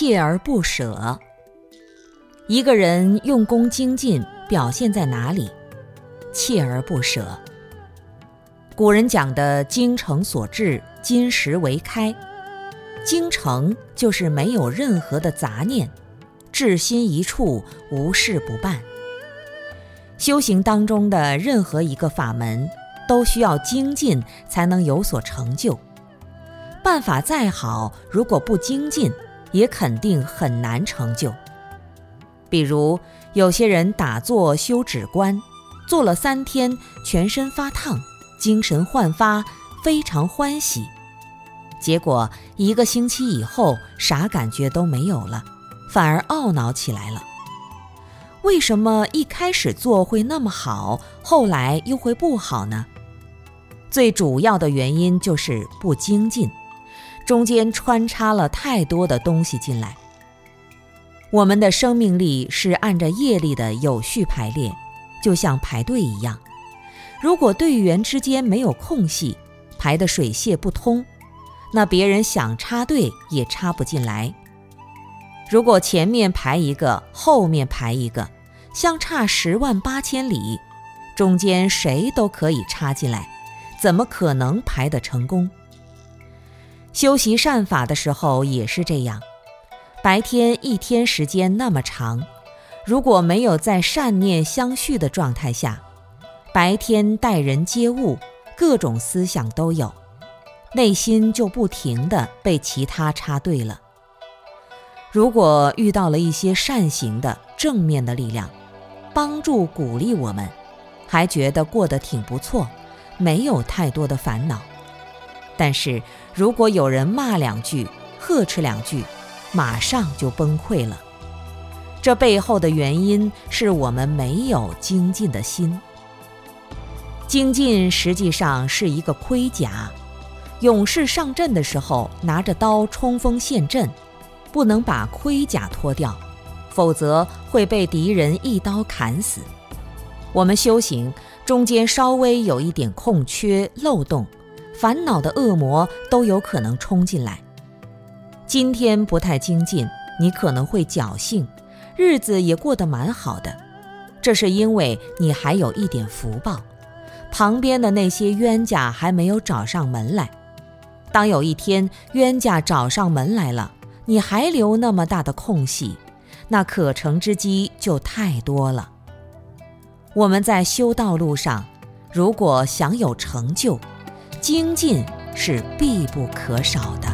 锲而不舍。一个人用功精进，表现在哪里？锲而不舍。古人讲的“精诚所至，金石为开”，精诚就是没有任何的杂念，至心一处，无事不办。修行当中的任何一个法门，都需要精进才能有所成就。办法再好，如果不精进，也肯定很难成就。比如有些人打坐修止观，做了三天，全身发烫。精神焕发，非常欢喜。结果一个星期以后，啥感觉都没有了，反而懊恼起来了。为什么一开始做会那么好，后来又会不好呢？最主要的原因就是不精进，中间穿插了太多的东西进来。我们的生命力是按照业力的有序排列，就像排队一样。如果队员之间没有空隙，排的水泄不通，那别人想插队也插不进来。如果前面排一个，后面排一个，相差十万八千里，中间谁都可以插进来，怎么可能排得成功？修习善法的时候也是这样，白天一天时间那么长，如果没有在善念相续的状态下。白天待人接物，各种思想都有，内心就不停地被其他插队了。如果遇到了一些善行的正面的力量，帮助鼓励我们，还觉得过得挺不错，没有太多的烦恼。但是如果有人骂两句、呵斥两句，马上就崩溃了。这背后的原因是我们没有精进的心。精进实际上是一个盔甲，勇士上阵的时候拿着刀冲锋陷阵，不能把盔甲脱掉，否则会被敌人一刀砍死。我们修行中间稍微有一点空缺漏洞，烦恼的恶魔都有可能冲进来。今天不太精进，你可能会侥幸，日子也过得蛮好的，这是因为你还有一点福报。旁边的那些冤家还没有找上门来，当有一天冤家找上门来了，你还留那么大的空隙，那可乘之机就太多了。我们在修道路上，如果想有成就，精进是必不可少的。